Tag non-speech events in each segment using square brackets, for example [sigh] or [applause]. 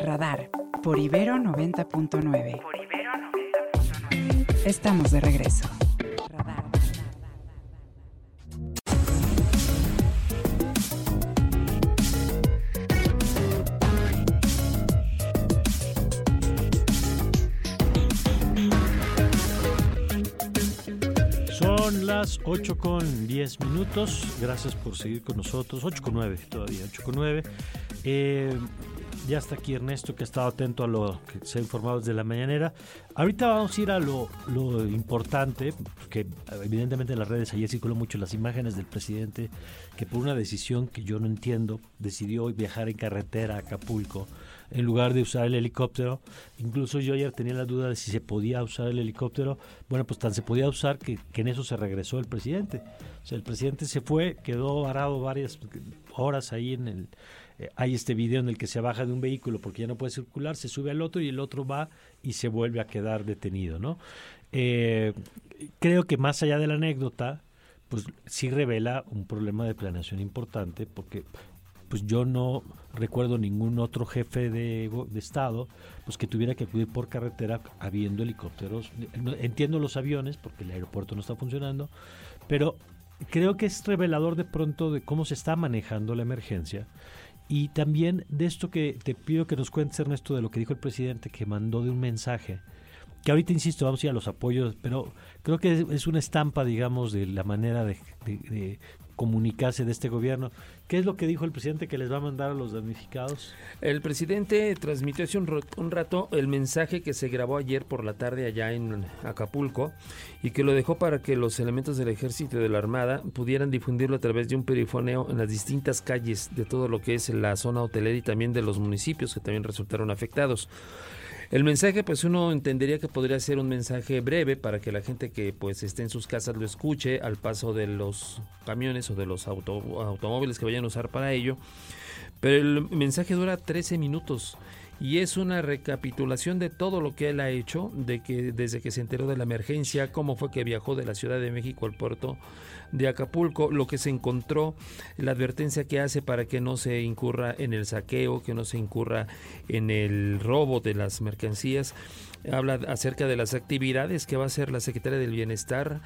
Radar por Ibero 90.9. Estamos de regreso. Son las 8 con 10 minutos. Gracias por seguir con nosotros. 8 con 9 todavía, 8 con 9. Eh, ya está aquí Ernesto que ha estado atento a lo que se ha informado desde la mañanera. Ahorita vamos a ir a lo, lo importante, que evidentemente en las redes ayer circuló mucho las imágenes del presidente que por una decisión que yo no entiendo decidió viajar en carretera a Acapulco en lugar de usar el helicóptero. Incluso yo ayer tenía la duda de si se podía usar el helicóptero. Bueno, pues tan se podía usar que, en eso se regresó el presidente. O sea, el presidente se fue, quedó varado varias horas ahí en el... Eh, hay este video en el que se baja de un vehículo porque ya no puede circular, se sube al otro y el otro va y se vuelve a quedar detenido, ¿no? Eh, creo que más allá de la anécdota, pues sí revela un problema de planeación importante porque pues yo no recuerdo ningún otro jefe de, Estado pues que tuviera que acudir por carretera habiendo helicópteros. Entiendo los aviones porque el aeropuerto no está funcionando, pero creo que es revelador de pronto de cómo se está manejando la emergencia y también de esto que te pido que nos cuentes, Ernesto, de lo que dijo el presidente que mandó de un mensaje que ahorita insisto, vamos a ir a los apoyos, pero creo que es una estampa, digamos, de la manera de, comunicarse de este gobierno. ¿Qué es lo que dijo el presidente que les va a mandar a los damnificados? El presidente transmitió hace un, un rato el mensaje que se grabó ayer por la tarde allá en Acapulco y que lo dejó para que los elementos del ejército y de la armada pudieran difundirlo a través de un perifoneo en las distintas calles de todo lo que es la zona hotelera y también de los municipios que también resultaron afectados. El mensaje, pues uno entendería que podría ser un mensaje breve para que la gente que pues esté en sus casas lo escuche al paso de los camiones o de los auto, automóviles que vayan a usar para ello. Pero el mensaje dura 13 minutos y es una recapitulación de todo lo que él ha hecho, de que desde que se enteró de la emergencia, cómo fue que viajó de la Ciudad de México al puerto de Acapulco, lo que se encontró, la advertencia que hace para que no se incurra en el saqueo, que no se incurra en el robo de las mercancías. Habla acerca de las actividades que va a hacer la Secretaria del Bienestar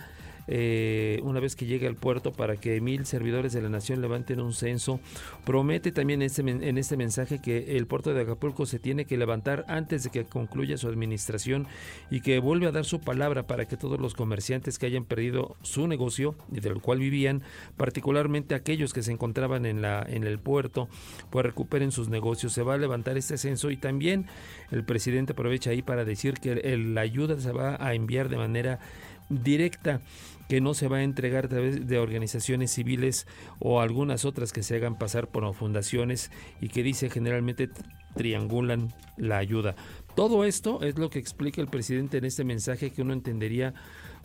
eh, una vez que llegue al puerto para que mil servidores de la nación levanten un censo. Promete también este, en este mensaje que el puerto de Acapulco se tiene que levantar antes de que concluya su administración y que vuelve a dar su palabra para que todos los comerciantes que hayan perdido su negocio y del cual vivían, particularmente aquellos que se encontraban en, la, en el puerto, pues recuperen sus negocios. Se va a levantar este censo y también el presidente aprovecha ahí para decir que la ayuda se va a enviar de manera directa que no se va a entregar a través de organizaciones civiles o algunas otras que se hagan pasar por fundaciones y que dice generalmente triangulan la ayuda. Todo esto es lo que explica el presidente en este mensaje que uno entendería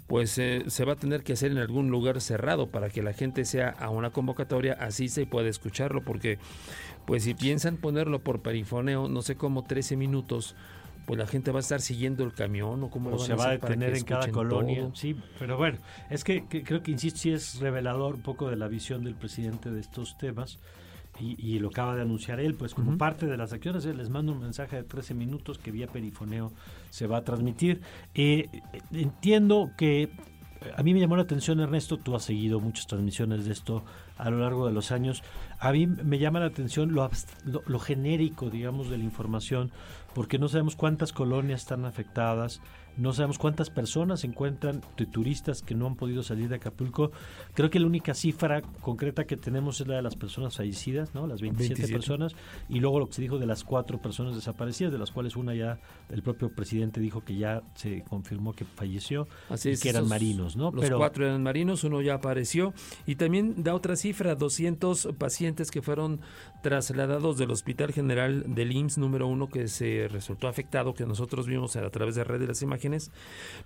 pues eh, se va a tener que hacer en algún lugar cerrado para que la gente sea a una convocatoria así se puede escucharlo porque pues si piensan ponerlo por perifoneo no sé cómo 13 minutos pues la gente va a estar siguiendo el camión o cómo o se va a detener en cada colonia. Todo. Sí, pero bueno, es que, que, creo que, insisto, sí es revelador un poco de la visión del presidente de estos temas. Y, y lo acaba de anunciar él, pues como uh -huh. parte de las acciones, él les manda un mensaje de 13 minutos que vía perifoneo se va a transmitir. Eh, entiendo que a mí me llamó la atención, Ernesto, tú has seguido muchas transmisiones de esto a lo largo de los años. A mí me llama la atención lo, lo, lo genérico, digamos, de la información, porque no sabemos cuántas colonias están afectadas, no sabemos cuántas personas se encuentran de turistas que no han podido salir de Acapulco. Creo que la única cifra concreta que tenemos es la de las personas fallecidas, ¿no? Las 27, 27, personas, y luego lo que se dijo de las cuatro personas desaparecidas, de las cuales una ya, el propio presidente dijo que ya se confirmó que falleció, Así y es, que eran esos, marinos, ¿no? Los Pero, cuatro eran marinos, uno ya apareció, y también da otra cifra, 200 pacientes que fueron trasladados del Hospital General del IMSS número uno que se resultó afectado, que nosotros vimos a través de red de las imágenes,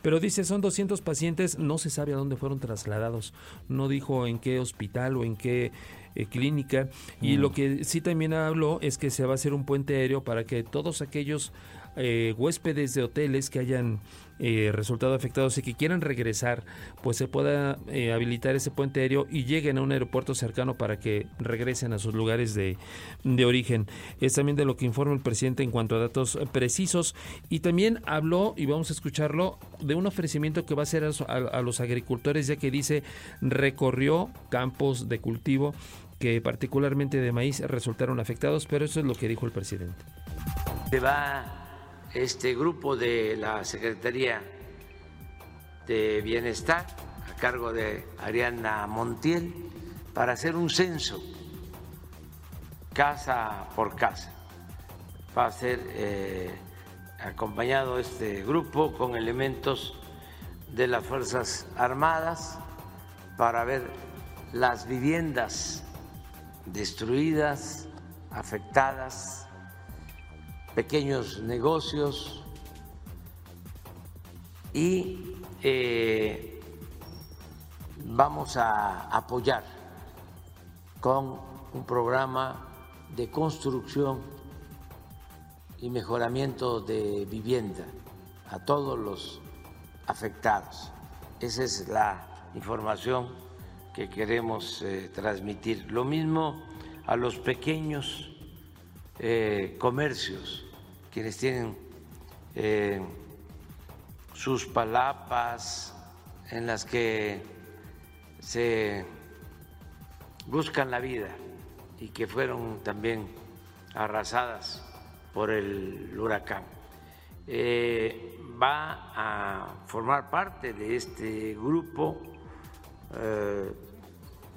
pero dice son 200 pacientes, no se sabe a dónde fueron trasladados, no dijo en qué hospital o en qué eh, clínica. Y Mm. lo que sí también habló es que se va a hacer un puente aéreo para que todos aquellos eh, huéspedes de hoteles que hayan eh, resultado afectados y que quieran regresar, pues se pueda eh, habilitar ese puente aéreo y lleguen a un aeropuerto cercano para que regresen a sus lugares de, de origen. Es también de lo que informa el presidente en cuanto a datos precisos y también habló, y vamos a escucharlo, de un ofrecimiento que va a hacer a, a- a los agricultores, ya que dice recorrió campos de cultivo que particularmente de maíz resultaron afectados, pero eso es lo que dijo el presidente. Se va este grupo de la Secretaría de Bienestar a cargo de Ariana Montiel para hacer un censo casa por casa. Va a ser eh, acompañado este grupo con elementos de las Fuerzas Armadas para ver las viviendas destruidas, afectadas, pequeños negocios y eh, vamos a apoyar con un programa de construcción y mejoramiento de vivienda a todos los afectados. Esa es la información que queremos eh, transmitir. Lo mismo a los pequeños eh, comercios, quienes tienen eh, sus palapas en las que se buscan la vida y que fueron también arrasadas por el huracán. Eh, va a formar parte de este grupo eh,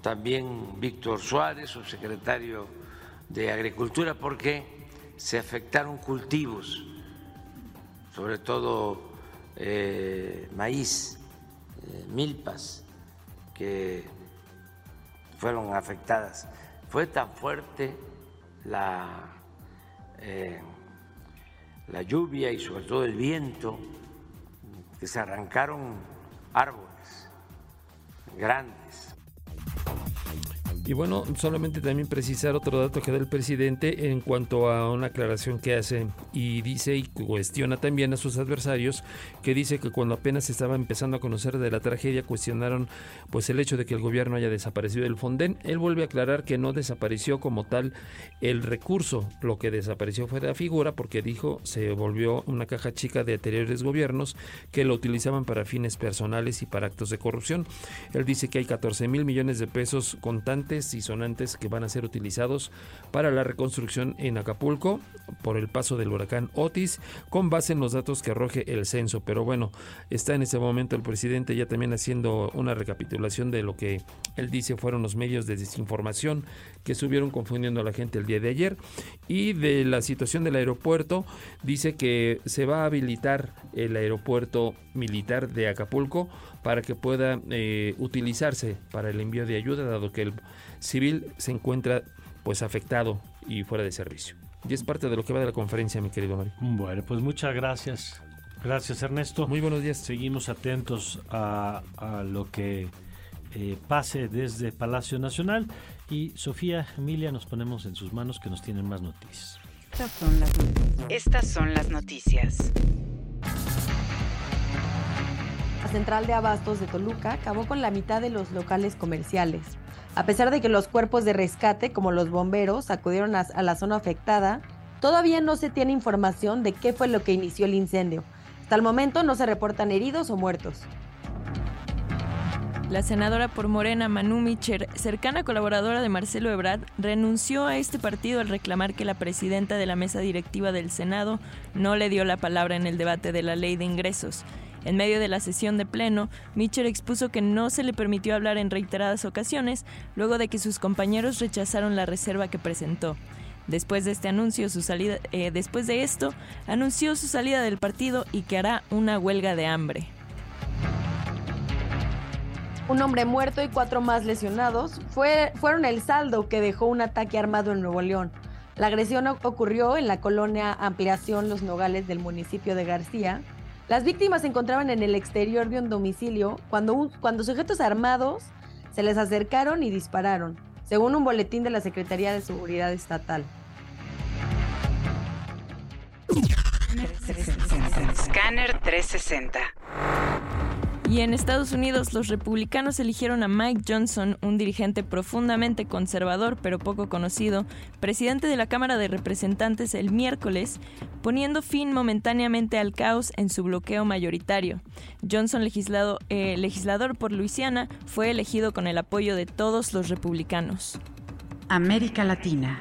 también Víctor Suárez, subsecretario de Agricultura, porque se afectaron cultivos, sobre todo eh, maíz, eh, milpas, que fueron afectadas. Fue tan fuerte la, eh, la lluvia y sobre todo el viento que se arrancaron árboles grandes. Y bueno, solamente también precisar otro dato que da el presidente en cuanto a una aclaración que hace y dice y cuestiona también a sus adversarios que dice que cuando apenas estaba empezando a conocer de la tragedia cuestionaron pues el hecho de que el gobierno haya desaparecido del Fonden. Él vuelve a aclarar que no desapareció como tal el recurso, lo que desapareció fue la figura porque dijo se volvió una caja chica de anteriores gobiernos que lo utilizaban para fines personales y para actos de corrupción. Él dice que hay 14 mil millones de pesos contantes y sonantes que van a ser utilizados para la reconstrucción en Acapulco por el paso del huracán Otis con base en los datos que arroje el censo. Pero bueno, está en ese momento el presidente ya también haciendo una recapitulación de lo que él dice fueron los medios de desinformación que estuvieron confundiendo a la gente el día de ayer y de la situación del aeropuerto dice que se va a habilitar el aeropuerto militar de Acapulco para que pueda eh, utilizarse para el envío de ayuda dado que el civil se encuentra pues afectado y fuera de servicio. Y es parte de lo que va de la conferencia, mi querido Mario. Bueno, pues muchas gracias. Gracias, Ernesto. Muy buenos días. Seguimos atentos a, a lo que eh, pase desde Palacio Nacional. Y Sofía, Emilia, nos ponemos en sus manos que nos tienen más noticias. Estas son las noticias. Estas son las noticias. La central de abastos de Toluca acabó con la mitad de los locales comerciales. A pesar de que los cuerpos de rescate, como los bomberos, acudieron a, a la zona afectada, todavía no se tiene información de qué fue lo que inició el incendio. Hasta el momento no se reportan heridos o muertos. La senadora por Morena, Manu Micher, cercana colaboradora de Marcelo Ebrard, renunció a este partido al reclamar que la presidenta de la mesa directiva del Senado no le dio la palabra en el debate de la ley de ingresos. En medio de la sesión de pleno, Mitchell expuso que no se le permitió hablar en reiteradas ocasiones luego de que sus compañeros rechazaron la reserva que presentó. Después de este anuncio, su salida, eh, después de esto, anunció su salida del partido y que hará una huelga de hambre. Un hombre muerto y cuatro más lesionados fue, fueron el saldo que dejó un ataque armado en Nuevo León. La agresión ocurrió en la colonia Ampliación Los Nogales del municipio de García. Las víctimas se encontraban en el exterior de un domicilio cuando, cuando sujetos armados se les acercaron y dispararon. según un boletín de la Secretaría de Seguridad Estatal. Scanner 360. Y en Estados Unidos los republicanos eligieron a Mike Johnson, un dirigente profundamente conservador pero poco conocido, presidente de la Cámara de Representantes el miércoles, poniendo fin momentáneamente al caos en su bloqueo mayoritario. Johnson, legislado, eh, legislador por Luisiana, fue elegido con el apoyo de todos los republicanos. América Latina.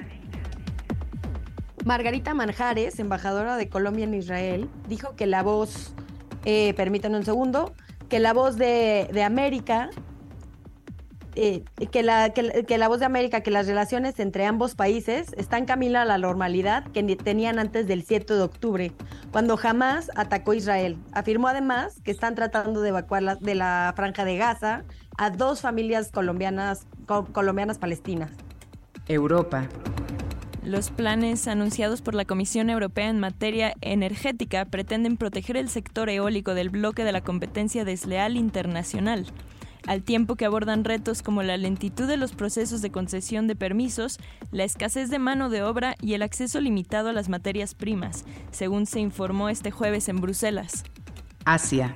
Margarita Manjares, embajadora de Colombia en Israel, dijo que la voz, eh, permítanme un segundo, que la voz de, de América, eh, que, la, que, que, la voz de América, que las relaciones entre ambos países están camino a la normalidad que tenían antes del 7 de octubre, cuando jamás atacó Israel. Afirmó además que están tratando de evacuar la, de la franja de Gaza a dos familias colombianas, co colombianas palestinas. Europa. Los planes anunciados por la Comisión Europea en materia energética pretenden proteger el sector eólico del bloque de la competencia desleal internacional, al tiempo que abordan retos como la lentitud de los procesos de concesión de permisos, la escasez de mano de obra y el acceso limitado a las materias primas, según se informó este jueves en Bruselas. Asia.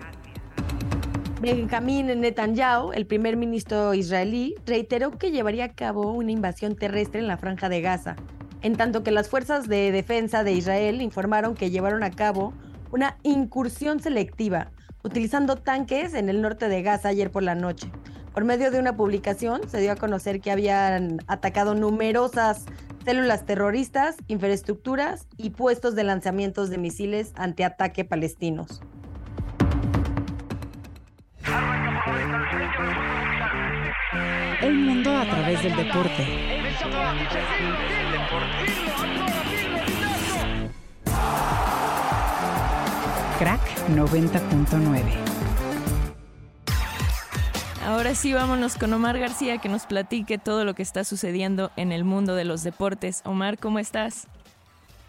Benjamín Netanyahu, el primer ministro israelí, reiteró que llevaría a cabo una invasión terrestre en la franja de Gaza, en tanto que las fuerzas de defensa de Israel informaron que llevaron a cabo una incursión selectiva, utilizando tanques en el norte de Gaza ayer por la noche. Por medio de una publicación se dio a conocer que habían atacado numerosas células terroristas, infraestructuras y puestos de lanzamientos de misiles antiataque palestinos. El mundo a través del deporte. Crack 90.9. Ahora sí, vámonos con Omar García que nos platique todo lo que está sucediendo en el mundo de los deportes. Omar, ¿cómo estás?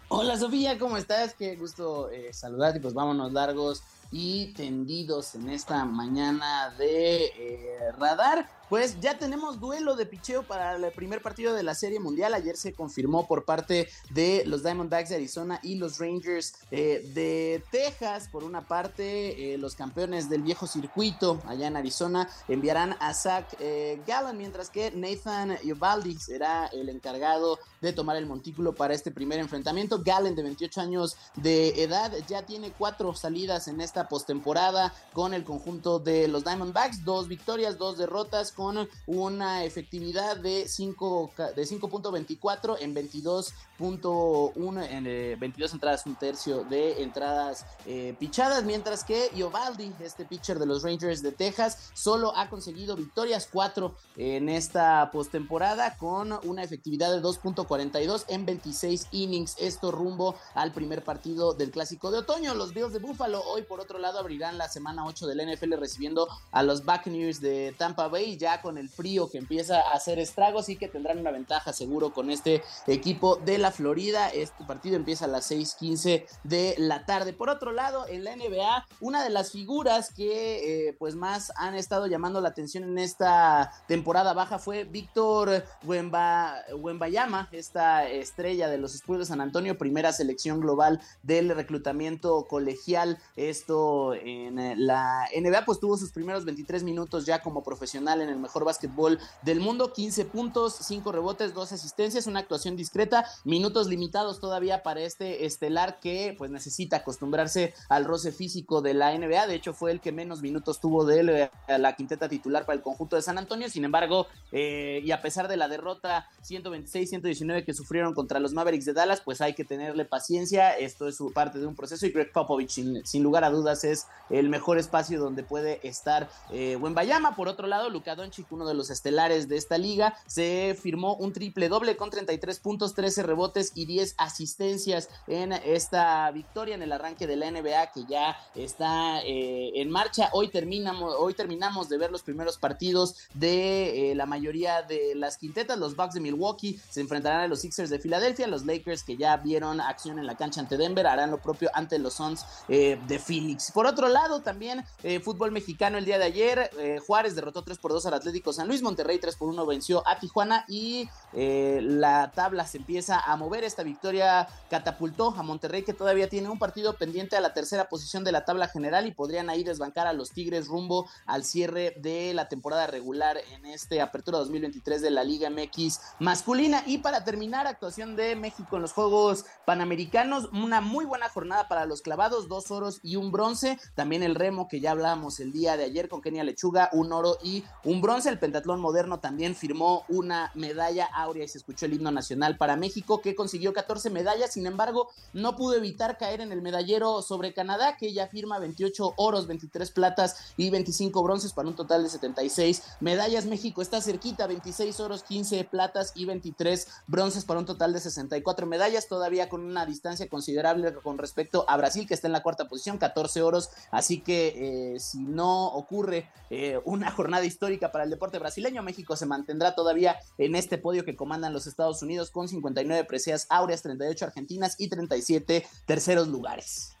Hola Sofía, ¿cómo estás? Qué gusto eh, saludarte. Pues vámonos largos y tendidos en esta mañana de eh, radar. Pues ya tenemos duelo de picheo para el primer partido de la Serie Mundial. Ayer se confirmó por parte de los Diamondbacks de Arizona y los Rangers eh, de Texas. Por una parte, eh, los campeones del viejo circuito allá en Arizona enviarán a Zach eh, Gallen, mientras que Nathan Iovaldi será el encargado de tomar el montículo para este primer enfrentamiento. Gallen, de 28 años de edad, ya tiene cuatro salidas en esta postemporada con el conjunto de los Diamondbacks. Dos victorias, dos derrotas con una efectividad de 5 de 5.24 en 22.1 en eh, 22 entradas, un tercio de entradas eh, pichadas, mientras que Iovaldi, este pitcher de los Rangers de Texas, solo ha conseguido victorias 4 en esta postemporada con una efectividad de 2.42 en 26 innings. Esto rumbo al primer partido del clásico de otoño. Los Bills de Buffalo hoy por otro lado abrirán la semana 8 del NFL recibiendo a los Buccaneers de Tampa Bay con el frío que empieza a hacer estragos y que tendrán una ventaja seguro con este equipo de la Florida. Este partido empieza a las 6:15 de la tarde. Por otro lado, en la NBA, una de las figuras que eh, pues más han estado llamando la atención en esta temporada baja fue Víctor Wembayama, esta estrella de los Spurs de San Antonio, primera selección global del reclutamiento colegial. Esto en eh, la NBA, pues tuvo sus primeros 23 minutos ya como profesional en el mejor básquetbol del mundo, 15 puntos, 5 rebotes, 2 asistencias, una actuación discreta, minutos limitados todavía para este estelar que pues necesita acostumbrarse al roce físico de la NBA, de hecho fue el que menos minutos tuvo de él, eh, la quinteta titular para el conjunto de San Antonio, sin embargo, eh, y a pesar de la derrota 126-119 que sufrieron contra los Mavericks de Dallas, pues hay que tenerle paciencia, esto es parte de un proceso y Greg Popovich sin, sin lugar a dudas es el mejor espacio donde puede estar eh, Wembayama, por otro lado, Luka Doncic, uno de los estelares de esta liga, se firmó un triple doble con 33 puntos, 13 rebotes y 10 asistencias en esta victoria en el arranque de la NBA que ya está eh, en marcha. Hoy terminamos, hoy terminamos de ver los primeros partidos de eh, la mayoría de las quintetas. Los Bucks de Milwaukee se enfrentarán a los Sixers de Filadelfia, los Lakers que ya vieron acción en la cancha ante Denver harán lo propio ante los Suns eh, de Phoenix. Por otro lado, también fútbol mexicano el día de ayer, Juárez derrotó 3 por 2 Atlético San Luis. Monterrey 3 por 1 venció a Tijuana y eh, la tabla se empieza a mover. Esta victoria catapultó a Monterrey que todavía tiene un partido pendiente a la tercera posición de la tabla general y podrían ahí desbancar a los Tigres rumbo al cierre de la temporada regular en este Apertura 2023 de la Liga MX masculina. Y para terminar, actuación de México en los Juegos Panamericanos, una muy buena jornada para los clavados, dos oros y un bronce. También el remo que ya hablábamos el día de ayer con Kenia Lechuga, un oro y un bronce. El pentatlón moderno también firmó una medalla áurea y se escuchó el himno nacional para México que consiguió 14 medallas. Sin embargo, no pudo evitar caer en el medallero sobre Canadá que ya firma 28 oros, 23 platas y 25 bronces para un total de 76 medallas. México está cerquita, 26 oros, 15 platas y 23 bronces para un total de 64 medallas, todavía con una distancia considerable con respecto a Brasil que está en la cuarta posición, 14 oros. Así que eh, si no ocurre eh, una jornada histórica para el deporte brasileño, México se mantendrá todavía en este podio que comandan los Estados Unidos con 59 preseas áureas, 38 argentinas y 37 terceros lugares.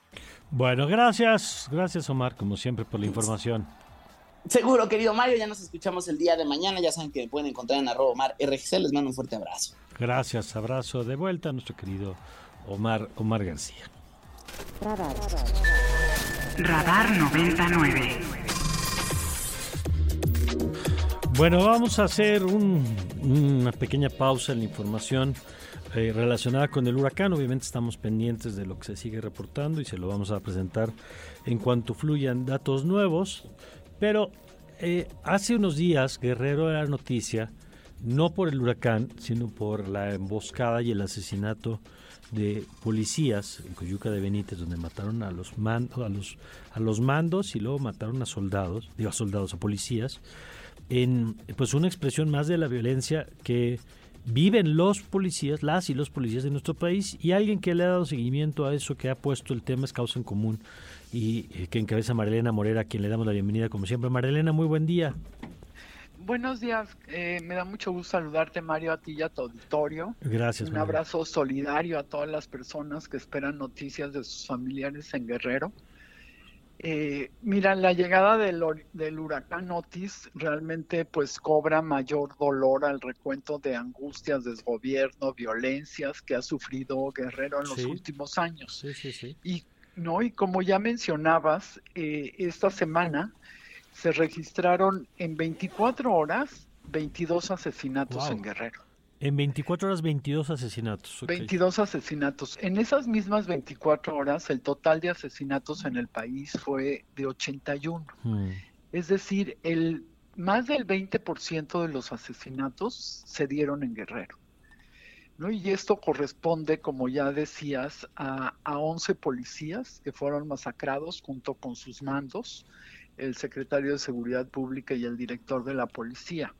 Bueno, gracias, gracias Omar, como siempre, por la información. Seguro, querido Mario, ya nos escuchamos el día de mañana. Ya saben que me pueden encontrar en arroba Omar RGC. Les mando un fuerte abrazo. Gracias, abrazo de vuelta a nuestro querido Omar, Omar García. Radar. Radar 99. Bueno, vamos a hacer una pequeña pausa en la información eh, relacionada con el huracán. Obviamente estamos pendientes de lo que se sigue reportando y se lo vamos a presentar en cuanto fluyan datos nuevos. Pero eh, hace unos días Guerrero era noticia, no por el huracán, sino por la emboscada y el asesinato de policías en Coyuca de Benítez, donde mataron a los, a los, a los mandos y luego mataron a soldados, digo a soldados, a policías, en pues una expresión más de la violencia que viven los policías, las y los policías de nuestro país, y alguien que le ha dado seguimiento a eso, que ha puesto el tema es causa en común y eh, que encabeza Marilena Morera, a quien le damos la bienvenida como siempre. Marilena, muy buen día. Buenos días, eh, me da mucho gusto saludarte Mario, a ti y a tu auditorio. Gracias. Un abrazo solidario a todas las personas que esperan noticias de sus familiares en Guerrero. Eh, mira, la llegada del, del, huracán Otis realmente pues cobra mayor dolor al recuento de angustias, desgobierno, violencias que ha sufrido Guerrero en los últimos años. Sí, sí, sí. Y, no, y como ya mencionabas, eh, esta semana se registraron en 24 horas 22 asesinatos en Guerrero. En 24 horas 22 asesinatos. 22 asesinatos. En esas mismas 24 horas el total de asesinatos en el país fue de 81. Hmm. Es decir, el más del 20% de los asesinatos se dieron en Guerrero. ¿no? Y esto corresponde, como ya decías, a, a 11 policías que fueron masacrados junto con sus mandos el secretario de Seguridad Pública y el director de la policía.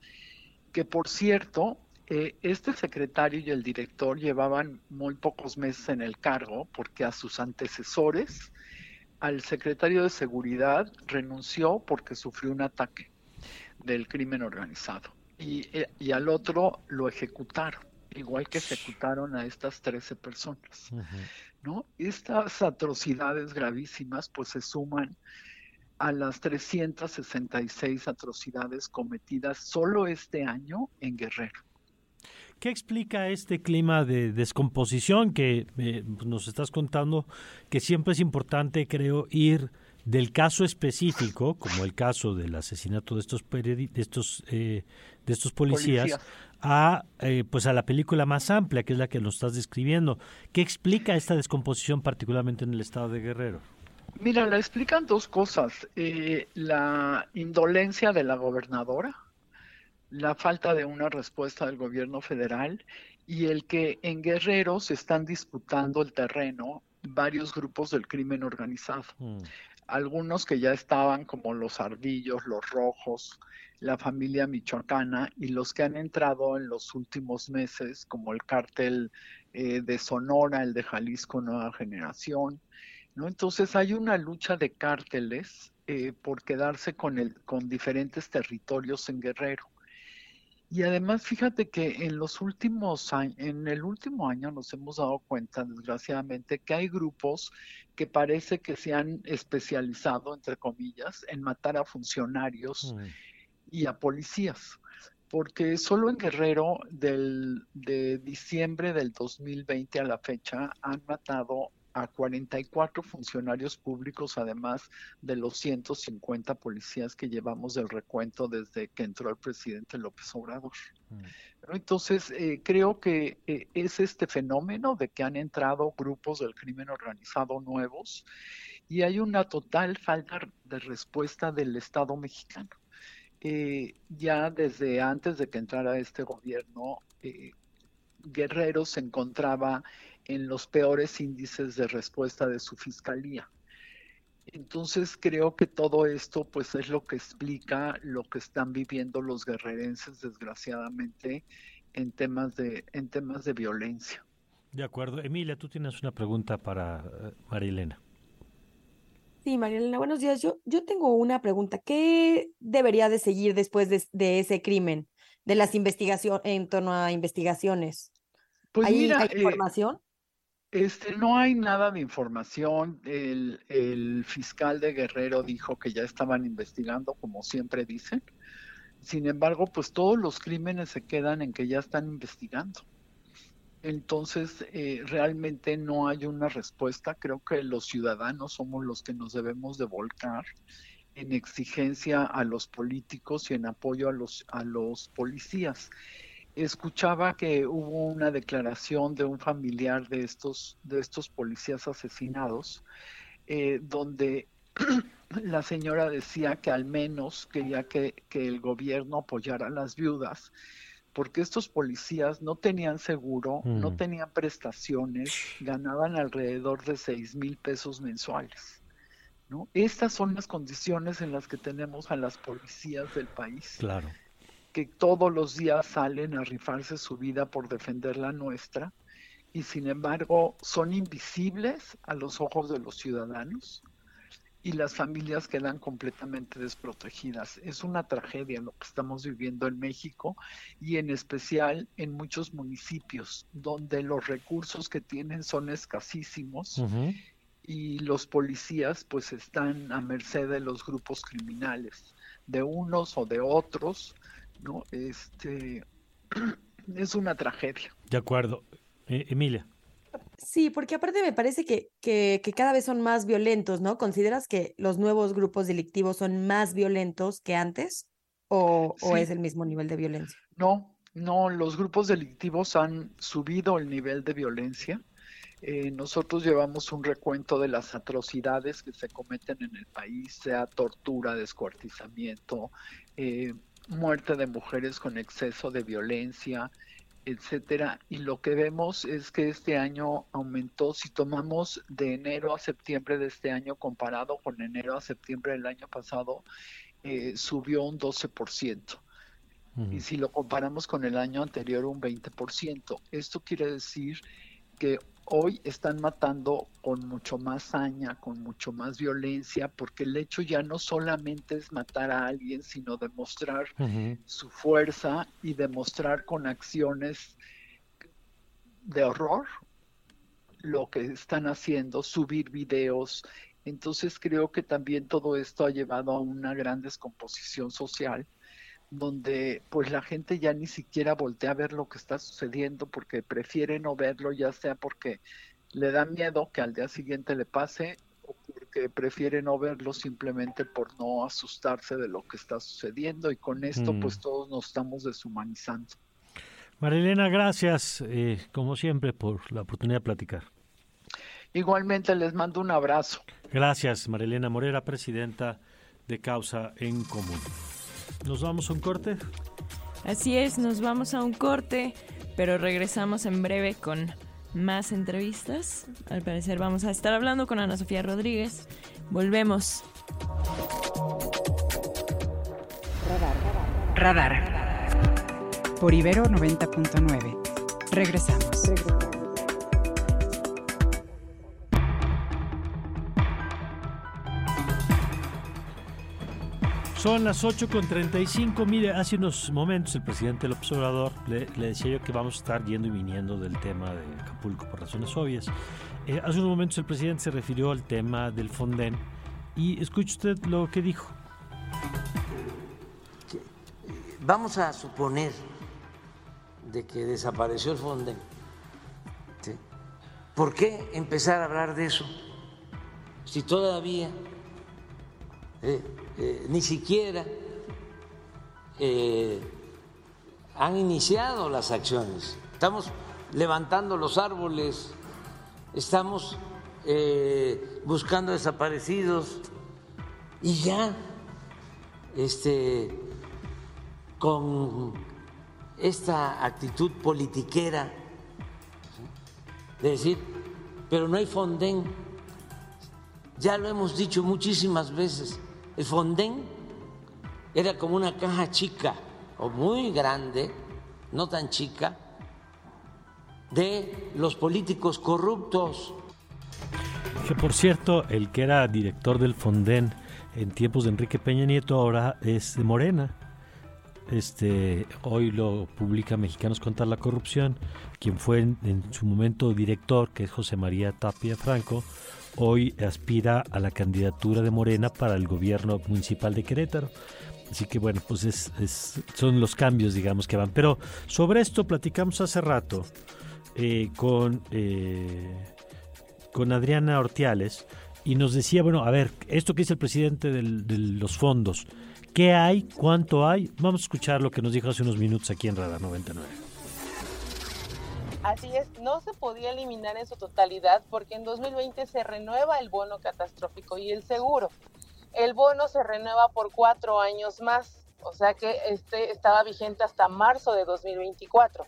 Que por cierto, eh, este secretario y el director llevaban muy pocos meses en el cargo porque a sus antecesores, al secretario de Seguridad renunció porque sufrió un ataque del crimen organizado y, eh, y al otro lo ejecutaron, igual que ejecutaron a estas 13 personas. ¿no? Estas atrocidades gravísimas pues se suman a las 366 atrocidades cometidas solo este año en Guerrero. ¿Qué explica este clima de descomposición que eh, nos estás contando? Que siempre es importante, creo, ir del caso específico, como el caso del asesinato de estos de estos eh, de estos policías, a eh, pues a la película más amplia, que es la que nos estás describiendo. ¿Qué explica esta descomposición, particularmente en el estado de Guerrero? Mira, la explican dos cosas. Eh, la indolencia de la gobernadora, la falta de una respuesta del gobierno federal y el que en Guerrero se están disputando el terreno varios grupos del crimen organizado. Mm. Algunos que ya estaban como los ardillos, los rojos, la familia michoacana y los que han entrado en los últimos meses como el cártel eh, de Sonora, el de Jalisco Nueva Generación, ¿no? Entonces hay una lucha de cárteles eh, por quedarse con, el, con diferentes territorios en Guerrero. Y además, fíjate que en los últimos años, en el último año nos hemos dado cuenta, desgraciadamente, que hay grupos que parece que se han especializado, entre comillas, en matar a funcionarios. y a policías, porque solo en Guerrero del, de diciembre del 2020 a la fecha han matado a 44 funcionarios públicos, además de los 150 policías que llevamos del recuento desde que entró el presidente López Obrador. Mm. Entonces, eh, creo que eh, es este fenómeno de que han entrado grupos del crimen organizado nuevos y hay una total falta de respuesta del Estado mexicano. Eh, ya desde antes de que entrara este gobierno, Guerrero se encontraba en los peores índices de respuesta de su fiscalía. Entonces creo que todo esto pues es lo que explica lo que están viviendo los guerrerenses desgraciadamente en temas de en temas de violencia. De acuerdo. Emilia, tú tienes una pregunta para uh, Marilena. Sí, Marilena, buenos días. Yo, yo tengo una pregunta. ¿Qué debería de seguir después de, ese crimen, de las investigaciones, en torno a investigaciones? Pues ¿Hay, mira, ¿hay eh, información? Este, no hay nada de información. El, fiscal de Guerrero dijo que ya estaban investigando, como siempre dicen. Sin embargo, pues todos los crímenes se quedan en que ya están investigando. Entonces, eh, realmente no hay una respuesta. Creo que los ciudadanos somos los que nos debemos de volcar en exigencia a los políticos y en apoyo a los, a los policías escuchaba que hubo una declaración de un familiar de estos, de estos policías asesinados, eh, donde [clears throat] la señora decía que al menos quería que, que, el gobierno apoyara a las viudas, porque estos policías no tenían seguro, no mm. tenían prestaciones, ganaban alrededor de seis mil pesos mensuales. ¿no? Estas son las condiciones en las que tenemos a las policías del país. Claro que todos los días salen a rifarse su vida por defender la nuestra y sin embargo son invisibles a los ojos de los ciudadanos y las familias quedan completamente desprotegidas. Es una tragedia lo que estamos viviendo en México y en especial en muchos municipios donde los recursos que tienen son escasísimos y los policías pues están a merced de los grupos criminales, de unos o de otros ¿no? Este, [clears throat] es una tragedia. De acuerdo. E, Emilia. Sí, porque aparte me parece que, que, cada vez son más violentos, ¿no? ¿Consideras que los nuevos grupos delictivos son más violentos que antes o, o es el mismo nivel de violencia? No, no, los grupos delictivos han subido el nivel de violencia. Eh, nosotros llevamos un recuento de las atrocidades que se cometen en el país, sea tortura, descuartizamiento, eh, muerte de mujeres con exceso de violencia, etcétera. Y lo que vemos es que este año aumentó, si tomamos de enero a septiembre de este año comparado con enero a septiembre del año pasado, eh, subió un 12%. Y si lo comparamos con el año anterior, un 20%. Esto quiere decir que hoy están matando con mucho más saña, con mucho más violencia, porque el hecho ya no solamente es matar a alguien, sino demostrar su fuerza y demostrar con acciones de horror lo que están haciendo, subir videos. Entonces creo que también todo esto ha llevado a una gran descomposición social donde pues la gente ya ni siquiera voltea a ver lo que está sucediendo porque prefiere no verlo, ya sea porque le da miedo que al día siguiente le pase o porque prefiere no verlo simplemente por no asustarse de lo que está sucediendo y con esto pues mm. todos nos estamos deshumanizando. Marilena, gracias eh, como siempre por la oportunidad de platicar. Igualmente les mando un abrazo. Gracias, Marilena Morera, presidenta de Causa en Común. ¿Nos vamos a un corte? Así es, nos vamos a un corte, pero regresamos en breve con más entrevistas. Al parecer vamos a estar hablando con Ana Sofía Rodríguez. Volvemos. Radar. Radar. Por Ibero 90.9. Regresamos. Son las 8.35. Mire, hace unos momentos el presidente López Obrador le, decía yo que vamos a estar yendo y viniendo del tema de Acapulco por razones obvias. Eh, hace unos momentos el presidente se refirió al tema del Fonden y escuche usted lo que dijo. vamos a suponer de que desapareció el Fonden. ¿Por qué empezar a hablar de eso? Si todavía eh, eh, ni siquiera eh, han iniciado las acciones. Estamos levantando los árboles, estamos buscando desaparecidos y ya este, con esta actitud politiquera de decir, pero no hay Fonden. Ya lo hemos dicho muchísimas veces. El Fonden era como una caja chica o muy grande, no tan chica, de los políticos corruptos. Que por cierto, el que era director del Fonden en tiempos de Enrique Peña Nieto ahora es Morena este, hoy lo publica Mexicanos contra la Corrupción, quien fue en, su momento director, que es José María Tapia Franco, hoy aspira a la candidatura de Morena para el gobierno municipal de Querétaro. Así que bueno, pues es, son los cambios, digamos, que van. Pero sobre esto platicamos hace rato eh, con, eh, con Adriana Ortiales y nos decía, bueno, a ver, esto que es el presidente de los fondos, ¿Qué hay? ¿Cuánto hay? Vamos a escuchar lo que nos dijo hace unos minutos aquí en Radar 99. Así es, no se podía eliminar en su totalidad porque en 2020 se renueva el bono catastrófico y el seguro. El bono se renueva por cuatro años más, o sea que este estaba vigente hasta marzo de 2024.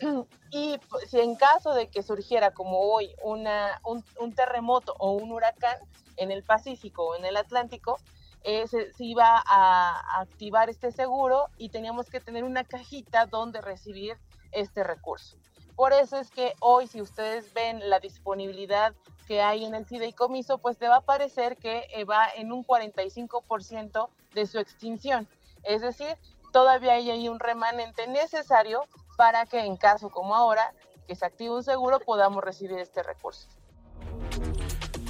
[clears throat] Y si en caso de que surgiera como hoy un terremoto o un huracán en el Pacífico o en el Atlántico, eh, se, iba a, activar este seguro y teníamos que tener una cajita donde recibir este recurso. Por eso es que hoy, si ustedes ven la disponibilidad que hay en el fideicomiso, pues te va a parecer que eh, va en un 45% de su extinción. Es decir, todavía hay un remanente necesario para que en caso como ahora, que se active un seguro, podamos recibir este recurso.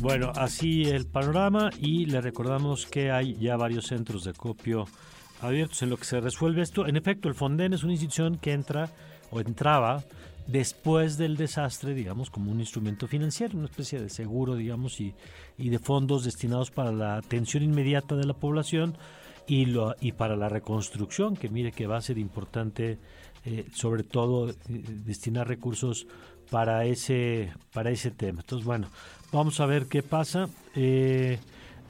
Bueno, así el panorama y le recordamos que hay ya varios centros de copio abiertos en lo que se resuelve esto. En efecto, el Fonden es una institución que entra o entraba después del desastre, digamos, como un instrumento financiero, una especie de seguro, digamos, y, y de fondos destinados para la atención inmediata de la población y, lo, y para la reconstrucción, que mire que va a ser importante, eh, sobre todo, eh, destinar recursos para ese, para ese tema. Entonces, bueno, Vamos a ver qué pasa. Eh,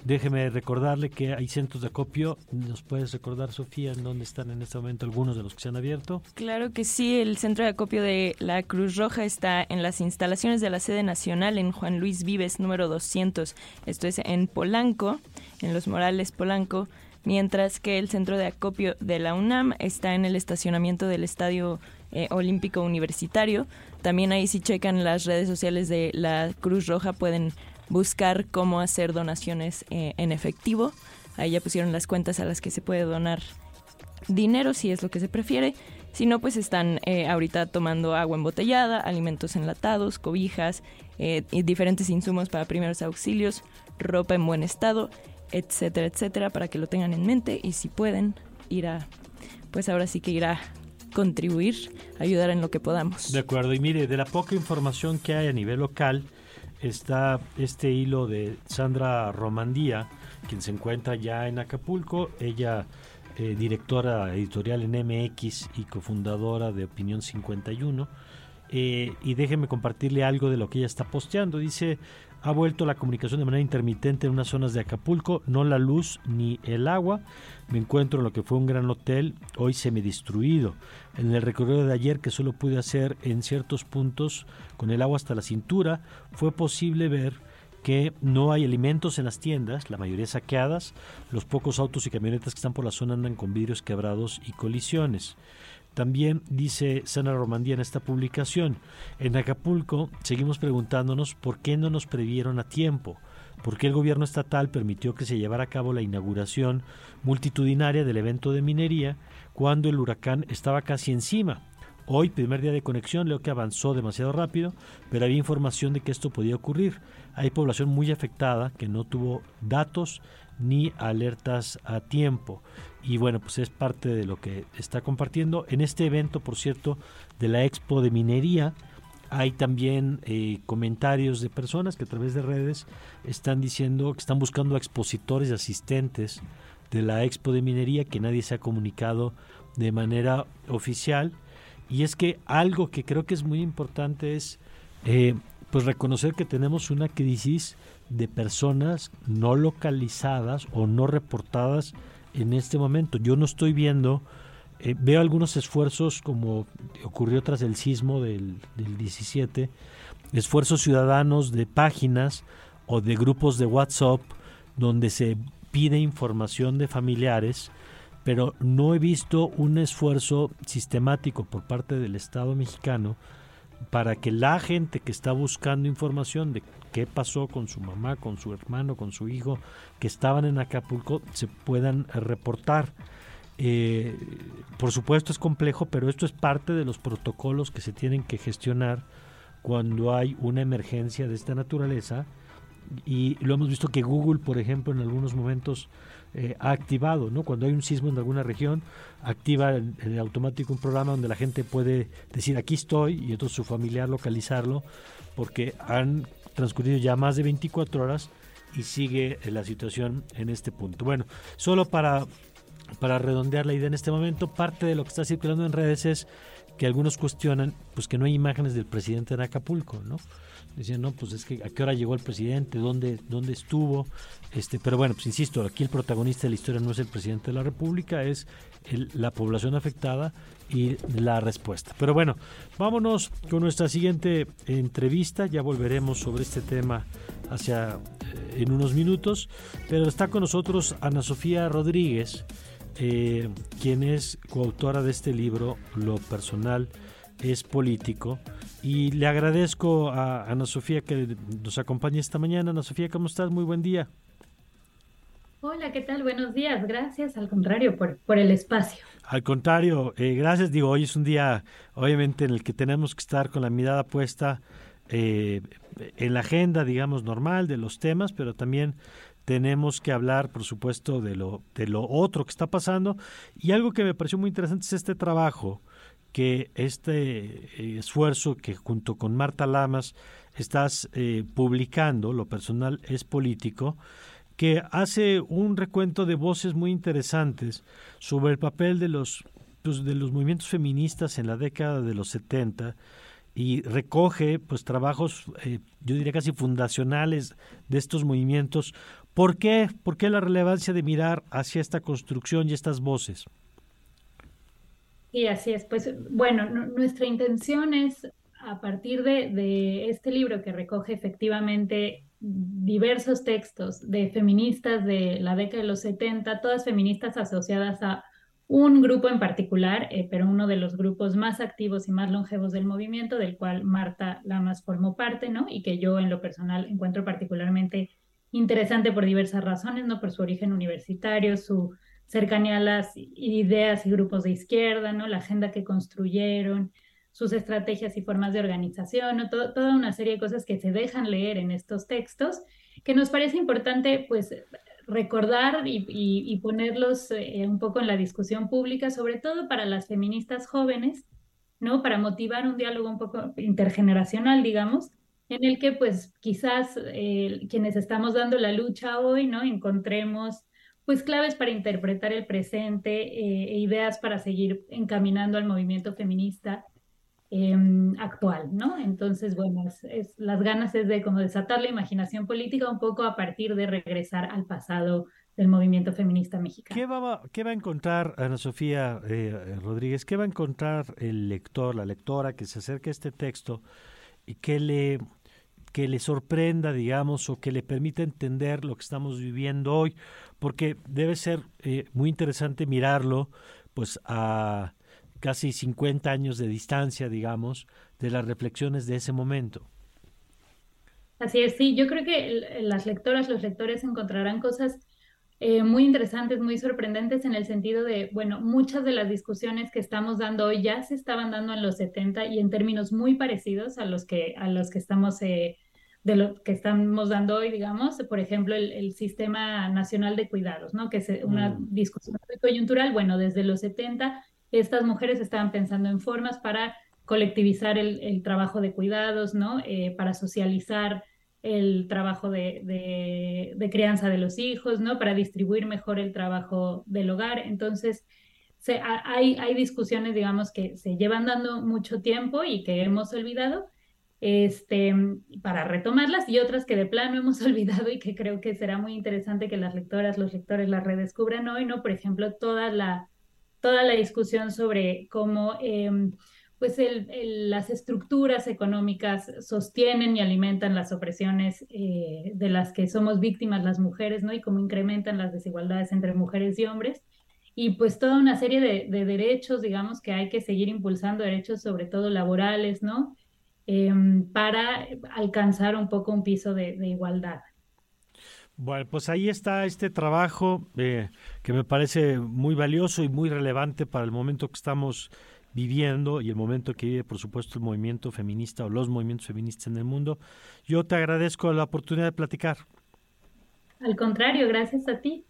déjeme recordarle que hay centros de acopio. ¿Nos puedes recordar, Sofía, en dónde están en este momento algunos de los que se han abierto? Claro que sí. El centro de acopio de la Cruz Roja está en las instalaciones de la sede nacional en Juan Luis Vives, número 200. Esto es en Polanco, en Los Morales, Polanco. Mientras que el centro de acopio de la UNAM está en el estacionamiento del Estadio eh, Olímpico Universitario. También ahí si checan las redes sociales de la Cruz Roja pueden buscar cómo hacer donaciones eh, en efectivo. Ahí ya pusieron las cuentas a las que se puede donar dinero si es lo que se prefiere. Si no, pues están eh, ahorita tomando agua embotellada, alimentos enlatados, cobijas, eh, y diferentes insumos para primeros auxilios, ropa en buen estado, etcétera, etcétera, para que lo tengan en mente y si pueden ir a, pues ahora sí que ir a contribuir, ayudar en lo que podamos. De acuerdo, y mire, de la poca información que hay a nivel local, está este hilo de Sandra Romandía, quien se encuentra ya en Acapulco, ella eh, directora editorial en MX y cofundadora de Opinión 51. Eh, y déjeme compartirle algo de lo que ella está posteando. Dice, ha vuelto la comunicación de manera intermitente en unas zonas de Acapulco, no la luz ni el agua. Me encuentro en lo que fue un gran hotel, hoy semi-destruido. En el recorrido de ayer, que solo pude hacer en ciertos puntos con el agua hasta la cintura, fue posible ver que no hay alimentos en las tiendas, la mayoría saqueadas, los pocos autos y camionetas que están por la zona andan con vidrios quebrados y colisiones. También dice Sana Romandía en esta publicación, en Acapulco seguimos preguntándonos por qué no nos previeron a tiempo, por qué el gobierno estatal permitió que se llevara a cabo la inauguración multitudinaria del evento de minería cuando el huracán estaba casi encima. Hoy, primer día de conexión, leo que avanzó demasiado rápido, pero había información de que esto podía ocurrir. Hay población muy afectada que no tuvo datos ni alertas a tiempo. Y bueno, pues es parte de lo que está compartiendo. En este evento, por cierto, de la Expo de Minería, hay también eh, comentarios de personas que a través de redes están diciendo que están buscando expositores y asistentes de la Expo de Minería que nadie se ha comunicado de manera oficial. Y es que algo que creo que es muy importante es eh, pues reconocer que tenemos una crisis de personas no localizadas o no reportadas en este momento. Yo no estoy viendo eh, veo algunos esfuerzos como ocurrió tras el sismo del, del 17, esfuerzos ciudadanos de páginas o de grupos de WhatsApp donde se pide información de familiares, pero no he visto un esfuerzo sistemático por parte del Estado mexicano para que la gente que está buscando información de qué pasó con su mamá, con su hermano, con su hijo, que estaban en Acapulco, se puedan reportar. Eh, por supuesto es complejo, pero esto es parte de los protocolos que se tienen que gestionar cuando hay una emergencia de esta naturaleza. Y lo hemos visto que Google, por ejemplo, en algunos momentos eh, ha activado, ¿no? Cuando hay un sismo en alguna región, activa en, automático un programa donde la gente puede decir aquí estoy y entonces su familiar localizarlo, porque han transcurrido ya más de 24 horas y sigue la situación en este punto. Bueno, solo para para redondear la idea en este momento, parte de lo que está circulando en redes es que algunos cuestionan pues que no hay imágenes del presidente en Acapulco, ¿no? Dicen, no, pues es que a qué hora llegó el presidente, dónde, dónde estuvo, este, pero bueno, pues insisto, aquí el protagonista de la historia no es el presidente de la República, es la población afectada y la respuesta. Pero bueno, vámonos con nuestra siguiente entrevista, ya volveremos sobre este tema hacia eh, en unos minutos, pero está con nosotros Ana Sofía Rodríguez, eh, quien es coautora de este libro, Lo personal es político. Y le agradezco a Ana Sofía que nos acompañe esta mañana. Ana Sofía, ¿cómo estás? Muy buen día. Hola, ¿qué tal? Buenos días. Gracias, al contrario, por, por el espacio. Al contrario, eh, gracias. Digo, hoy es un día, obviamente, en el que tenemos que estar con la mirada puesta eh, en la agenda, digamos, normal de los temas, pero también tenemos que hablar, por supuesto, de lo, de lo otro que está pasando. Y algo que me pareció muy interesante es este trabajo, que este eh, esfuerzo que junto con Marta Lamas estás eh, publicando, lo personal es político, que hace un recuento de voces muy interesantes sobre el papel de los, pues, de los movimientos feministas en la década de los 70 y recoge pues trabajos eh, yo diría casi fundacionales de estos movimientos ¿Por qué? ¿Por qué la relevancia de mirar hacia esta construcción y estas voces? Sí, así es. Pues bueno, nuestra intención es, a partir de, este libro que recoge efectivamente diversos textos de feministas de la década de los 70, todas feministas asociadas a un grupo en particular, eh, pero uno de los grupos más activos y más longevos del movimiento, del cual Marta Lamas formó parte, ¿no? Y que yo en lo personal encuentro particularmente interesante por diversas razones, ¿no? Por su origen universitario, su cercanía a las ideas y grupos de izquierda, ¿no? La agenda que construyeron, sus estrategias y formas de organización, ¿no? toda una serie de cosas que se dejan leer en estos textos, que nos parece importante, pues, recordar y, ponerlos eh, un poco en la discusión pública, sobre todo para las feministas jóvenes, ¿no? Para motivar un diálogo un poco intergeneracional, digamos, en el que pues quizás eh, quienes estamos dando la lucha hoy, ¿no? Encontremos pues claves para interpretar el presente eh, e ideas para seguir encaminando al movimiento feminista em, actual, ¿no? Entonces, bueno, es, las ganas es de como desatar la imaginación política un poco a partir de regresar al pasado del movimiento feminista mexicano. ¿Qué va, qué va a encontrar, Ana Sofía eh, Rodríguez, qué va a encontrar el lector, la lectora que se acerque a este texto y que le que le sorprenda, digamos, o que le permita entender lo que estamos viviendo hoy, porque debe ser eh, muy interesante mirarlo, pues a casi 50 años de distancia, digamos, de las reflexiones de ese momento. Así es, sí, yo creo que las lectoras, los lectores encontrarán cosas eh, muy interesantes, muy sorprendentes en el sentido de, bueno, muchas de las discusiones que estamos dando hoy ya se estaban dando en los 70 y en términos muy parecidos a los que, a los que estamos... Eh, de lo que estamos dando hoy, digamos, por ejemplo, el, Sistema Nacional de Cuidados, ¿no? Que es una mm. discusión coyuntural. Bueno, desde los 70, estas mujeres estaban pensando en formas para colectivizar el, trabajo de cuidados, ¿no? Eh, para socializar el trabajo de, de, crianza de los hijos, ¿no? Para distribuir mejor el trabajo del hogar. Entonces, se, hay, hay discusiones, digamos, que se llevan dando mucho tiempo y que hemos olvidado, este, para retomarlas y otras que de plano hemos [laughs] olvidado y que creo que será muy interesante que las lectoras, los lectores las redescubran hoy, ¿no? Por ejemplo, toda la, toda la discusión sobre cómo em, pues las estructuras económicas sostienen y alimentan las opresiones eh, de las que somos víctimas las mujeres, ¿no? Y cómo incrementan las desigualdades entre mujeres y hombres. Y pues toda una serie de, derechos, digamos, que hay que seguir impulsando, derechos sobre todo laborales, ¿no? Em, para alcanzar un poco un piso de, igualdad. Bueno, pues ahí está este trabajo eh, que me parece muy valioso y muy relevante para el momento que estamos viviendo y el momento que vive, por supuesto, el movimiento feminista o los movimientos feministas en el mundo. Yo te agradezco la oportunidad de platicar. Al contrario, gracias a ti.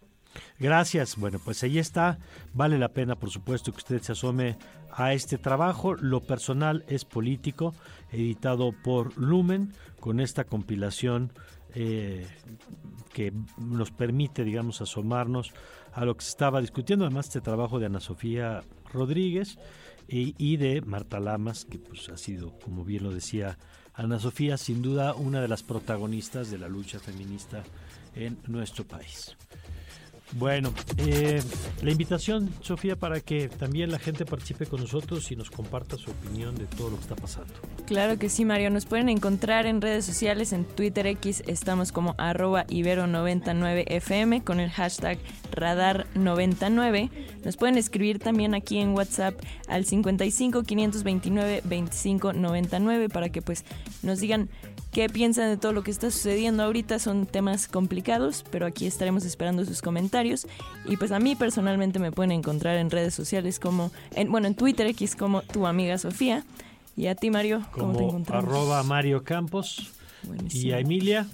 Gracias. Bueno, pues ahí está. Vale la pena, por supuesto, que usted se asome a este trabajo. Lo personal es político, editado por Lumen, con esta compilación eh, que nos permite, digamos, asomarnos a lo que se estaba discutiendo. Además, este trabajo de Ana Sofía Rodríguez y, de Marta Lamas, que pues ha sido, como bien lo decía Ana Sofía, sin duda una de las protagonistas de la lucha feminista en nuestro país. Bueno, eh, la invitación, Sofía, para que también la gente participe con nosotros y nos comparta su opinión de todo lo que está pasando. Claro que sí, Mario. Nos pueden encontrar en redes sociales, en Twitter X, estamos como arroba ibero99fm con el hashtag radar99. Nos pueden escribir también aquí en WhatsApp al 55 529 25 99 para que pues nos digan qué piensan de todo lo que está sucediendo ahorita. Son temas complicados, pero aquí estaremos esperando sus comentarios. Y pues a mí personalmente me pueden encontrar en redes sociales como, en, bueno, en Twitter X como tu amiga Sofía. Y a ti, Mario, ¿cómo te encontramos? Arroba Mario Campos. Y a Emilia.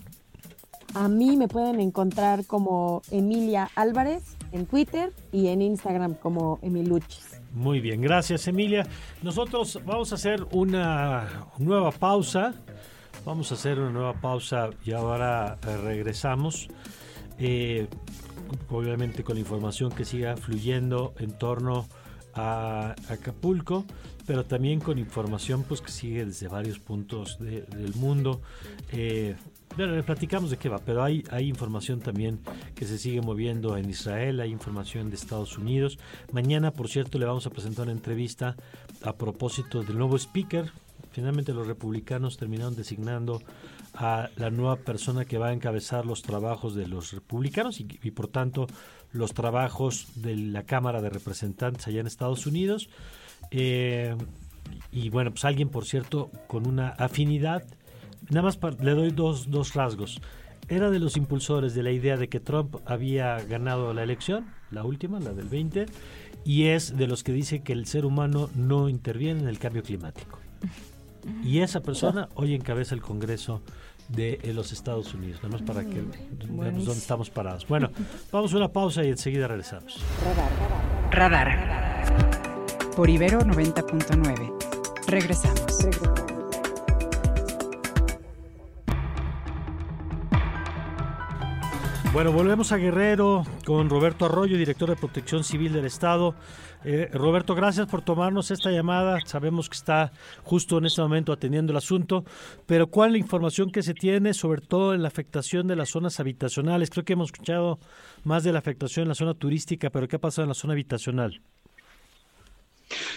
A mí me pueden encontrar como Emilia Álvarez en Twitter y en Instagram como Emiluchis. Muy bien, gracias Emilia. Nosotros vamos a hacer una nueva pausa Vamos a hacer una nueva pausa y ahora eh, regresamos. Eh, obviamente con información que siga fluyendo en torno a Acapulco, pero también con información pues que sigue desde varios puntos del mundo. Eh, bueno, platicamos de qué va, pero hay, hay información también que se sigue moviendo en Israel, hay información de Estados Unidos. Mañana, por cierto, le vamos a presentar una entrevista a propósito del nuevo speaker Finalmente los republicanos terminaron designando a la nueva persona que va a encabezar los trabajos de los republicanos y, por tanto los trabajos de la Cámara de Representantes allá en Estados Unidos. Eh, y bueno, pues alguien, por cierto, con una afinidad. Nada más le doy dos, dos rasgos. Era de los impulsores de la idea de que Trump había ganado la elección, la última, la del 20, y es de los que dice que el ser humano no interviene en el cambio climático. Y esa persona hoy encabeza el Congreso de los Estados Unidos, nada más para que veamos dónde estamos parados. Bueno, vamos a una pausa y enseguida regresamos. Radar. Radar. Por Ibero 90.9. Regresamos. Bueno, volvemos a Guerrero con Roberto Arroyo, director de Protección Civil del Estado. Eh, Roberto, gracias por tomarnos esta llamada. Sabemos que está justo en este momento atendiendo el asunto, pero ¿cuál es la información que se tiene, sobre todo en la afectación de las zonas habitacionales? Creo que hemos escuchado más de la afectación en la zona turística, pero ¿qué ha pasado en la zona habitacional?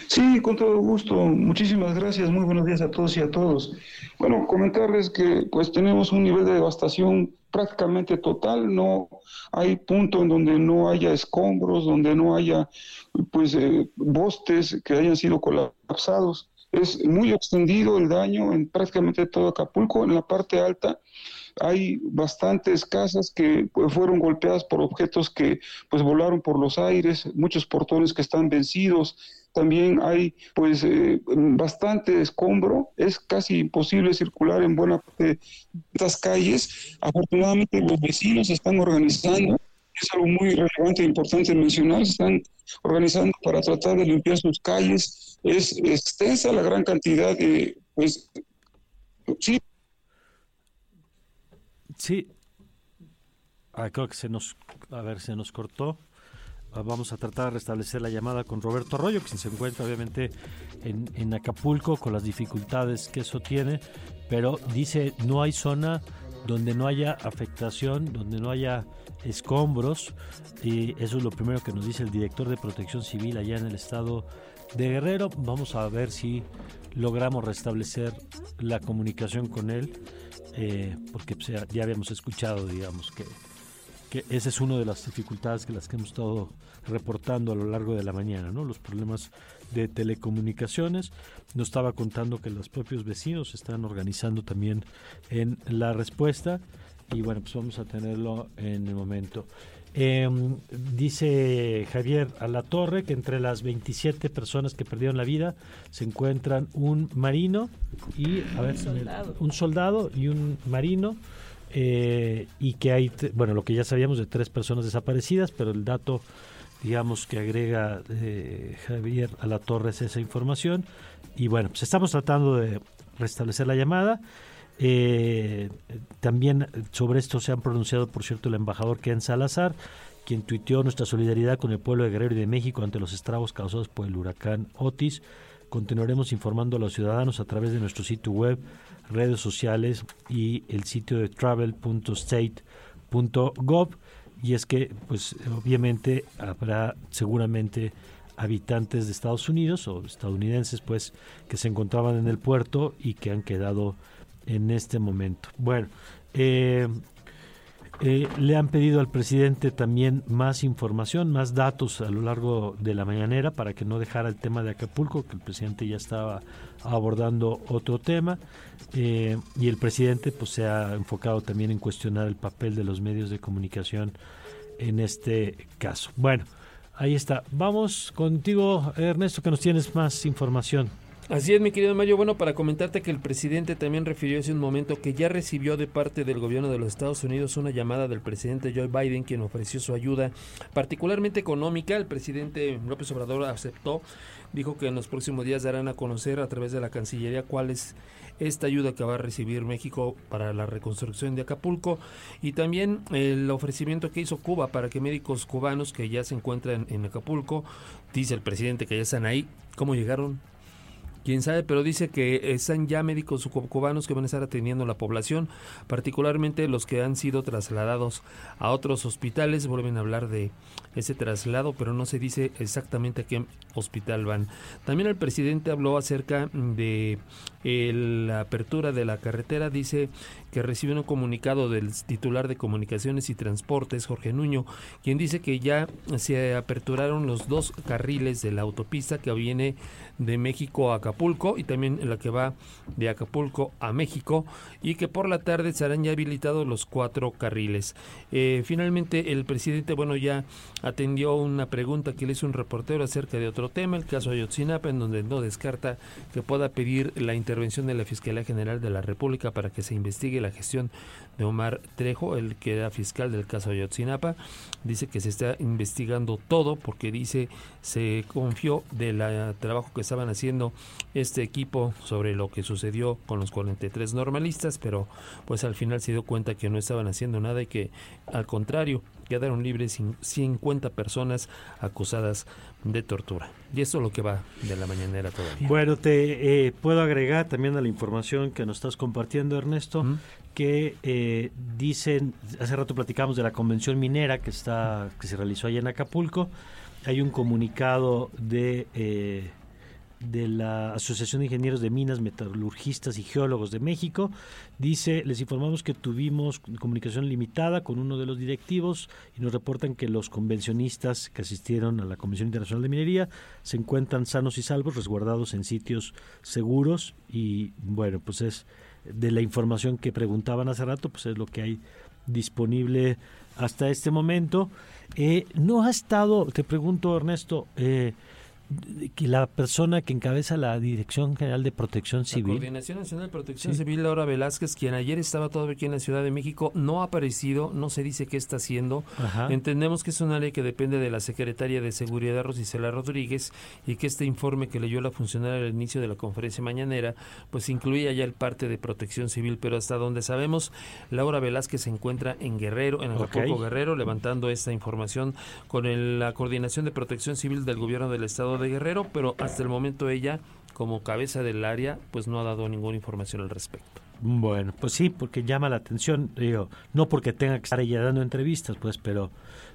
Sí, con todo gusto. Muchísimas gracias. Muy buenos días a todos y a todos. Bueno, comentarles que pues tenemos un nivel de devastación prácticamente total. No hay punto en donde no haya escombros, donde no haya pues eh, bostes que hayan sido colapsados. Es muy extendido el daño en prácticamente todo Acapulco. En la parte alta hay bastantes casas que pues, fueron golpeadas por objetos que pues volaron por los aires, muchos portones que están vencidos, también hay pues eh, bastante escombro, es casi imposible circular en buena parte de estas calles. Afortunadamente los vecinos están organizando, es algo muy relevante e importante mencionar, se están organizando para tratar de limpiar sus calles. Es extensa la gran cantidad de, pues, sí. Sí. Creo que se nos, a ver, se nos cortó. Ah, vamos a tratar de restablecer la llamada con Roberto Arroyo, que se encuentra obviamente en, Acapulco con las dificultades que eso tiene, pero dice no hay zona donde no haya afectación, donde no haya escombros, y eso es lo primero que nos dice el director de protección civil allá en el estado de Guerrero. Vamos a ver si logramos restablecer la comunicación con él, eh, porque pues, ya habíamos escuchado, digamos, que que esa es una de las dificultades que las que hemos estado reportando a lo largo de la mañana, ¿no? Los problemas de telecomunicaciones. Nos estaba contando que los propios vecinos están organizando también en la respuesta y bueno, pues vamos a tenerlo en el momento. Em, dice Javier Alatorre que entre las 27 personas que perdieron la vida se encuentran un marino y a ver, un soldado y un marino eh, y que hay, bueno, lo que ya sabíamos de tres personas desaparecidas, pero el dato, digamos, que agrega eh, Javier a la torre es esa información. Y bueno, pues estamos tratando de restablecer la llamada. Eh, también sobre esto se han pronunciado, por cierto, el embajador Ken Salazar, quien tuiteó nuestra solidaridad con el pueblo de Guerrero y de México ante los estragos causados por el huracán Otis. Continuaremos informando a los ciudadanos a través de nuestro sitio web redes sociales y el sitio de travel.state.gov y es que pues obviamente habrá seguramente habitantes de Estados Unidos o estadounidenses pues que se encontraban en el puerto y que han quedado en este momento. Bueno, eh, eh, le han pedido al presidente también más información, más datos a lo largo de la mañanera para que no dejara el tema de Acapulco, que el presidente ya estaba abordando otro tema. Eh, y el presidente pues se ha enfocado también en cuestionar el papel de los medios de comunicación en este caso. Bueno, ahí está. Vamos contigo, Ernesto, que nos tienes más información. Así es, mi querido Mayo. Bueno, para comentarte que el presidente también refirió hace un momento que ya recibió de parte del gobierno de los Estados Unidos una llamada del presidente Joe Biden, quien ofreció su ayuda, particularmente económica. El presidente López Obrador aceptó, dijo que en los próximos días darán a conocer a través de la Cancillería cuál es esta ayuda que va a recibir México para la reconstrucción de Acapulco y también el ofrecimiento que hizo Cuba para que médicos cubanos que ya se encuentran en Acapulco, dice el presidente que ya están ahí, ¿cómo llegaron? Quién sabe, pero dice que están ya médicos cubanos que van a estar atendiendo a la población, particularmente los que han sido trasladados a otros hospitales. Vuelven a hablar de ese traslado, pero no se dice exactamente a qué hospital van. También el presidente habló acerca de la apertura de la carretera. Dice que recibe un comunicado del titular de Comunicaciones y Transportes, Jorge Nuño, quien dice que ya se aperturaron los dos carriles de la autopista que viene de México a Acapulco y también la que va de Acapulco a México y que por la tarde serán ya habilitados los cuatro carriles. Eh, finalmente el presidente, bueno, ya atendió una pregunta que le hizo un reportero acerca de otro tema, el caso Ayotzinapa, en donde no descarta que pueda pedir la intervención de la Fiscalía General de la República para que se investigue la gestión de Omar Trejo, el que era fiscal del caso Ayotzinapa. Dice que se está investigando todo porque dice se confió del trabajo que estaban haciendo este equipo sobre lo que sucedió con los 43 normalistas, pero pues al final se dio cuenta que no estaban haciendo nada y que al contrario quedaron libres 50 personas acusadas de tortura. Y eso es lo que va de la mañanera todavía. Bueno, te eh, puedo agregar también a la información que nos estás compartiendo, Ernesto, que eh, dicen, hace rato platicamos de la convención minera que, está, que se realizó allá en Acapulco, hay un comunicado de... Eh, de la Asociación de Ingenieros de Minas, Metalurgistas y Geólogos de México. Dice, les informamos que tuvimos comunicación limitada con uno de los directivos y nos reportan que los convencionistas que asistieron a la Convención Internacional de Minería se encuentran sanos y salvos, resguardados en sitios seguros y bueno, pues es de la información que preguntaban hace rato, pues es lo que hay disponible hasta este momento. Eh, no ha estado, te pregunto Ernesto, eh, que la persona que encabeza la Dirección General de Protección Civil. La Coordinación Nacional de Protección Civil, Laura Velázquez, quien ayer estaba todavía aquí en la Ciudad de México, no ha aparecido, no se dice qué está haciendo. Entendemos que es un área que depende de la Secretaria de Seguridad, Rosicela Rodríguez, y que este informe que leyó la funcionaria al inicio de la conferencia mañanera, pues incluía ya el parte de Protección Civil, pero hasta donde sabemos, Laura Velázquez se encuentra en Guerrero, en Acapulco Guerrero, levantando esta información con la Coordinación de Protección Civil del Gobierno del Estado de Guerrero, pero hasta el momento ella, como cabeza del área, pues no ha dado ninguna información al respecto. Bueno, pues sí, porque llama la atención, digo, no porque tenga que estar ella dando entrevistas, pues, pero,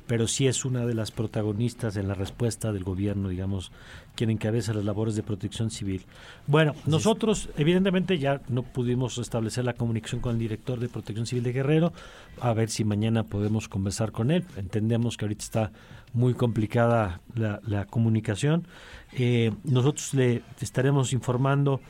pero sí es una de las protagonistas en la respuesta del gobierno, digamos, quien encabeza las labores de protección civil. Bueno, nosotros, evidentemente, ya no pudimos establecer la comunicación con el director de protección civil de Guerrero, a ver si mañana podemos conversar con él. Entendemos que ahorita está muy complicada la, la comunicación. Eh, nosotros le estaremos informando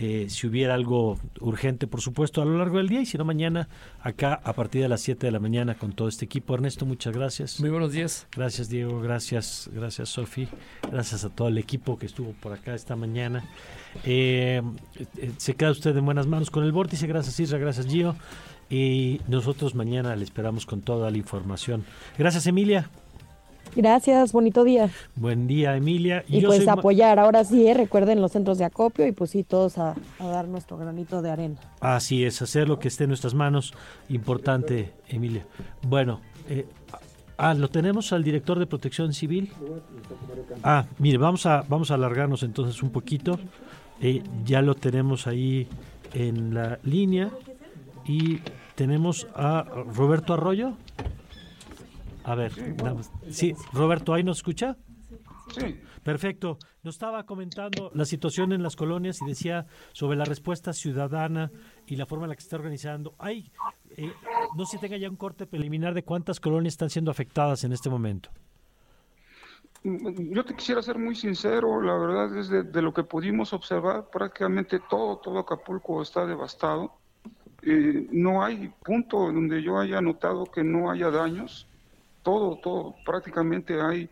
eh, si hubiera algo urgente, por supuesto, a lo largo del día y si no, mañana acá a partir de las 7 de la mañana con todo este equipo. Ernesto, muchas gracias. Muy buenos días. Gracias, Diego. Gracias, gracias, Sofi. Gracias a todo el equipo que estuvo por acá esta mañana. Eh, se queda usted en buenas manos con el vórtice. Gracias, Isra. Gracias, Gio. Y nosotros mañana le esperamos con toda la información. Gracias, Emilia. Gracias, bonito día. Buen día, Emilia. Y, pues apoyar, ahora sí, ¿eh? recuerden los centros de acopio y pues sí, todos a, dar nuestro granito de arena. Así es, hacer lo que esté en nuestras manos. Importante, Emilia. Bueno, eh, ah, lo tenemos al director de Protección Civil. Ah, mire, vamos a, vamos a alargarnos entonces un poquito. Eh, ya lo tenemos ahí en la línea y tenemos a Roberto Arroyo. A ver, sí, Roberto, ¿ahí nos escucha? Sí. Perfecto. Nos estaba comentando la situación en las colonias y decía sobre la respuesta ciudadana y la forma en la que se está organizando. Hay, eh, no sé si tenga ya un corte preliminar de cuántas colonias están siendo afectadas en este momento. Yo te quisiera ser muy sincero, la verdad es de, lo que pudimos observar, prácticamente todo, todo Acapulco está devastado. Eh, no hay punto donde yo haya notado que no haya daños todo, todo, prácticamente hay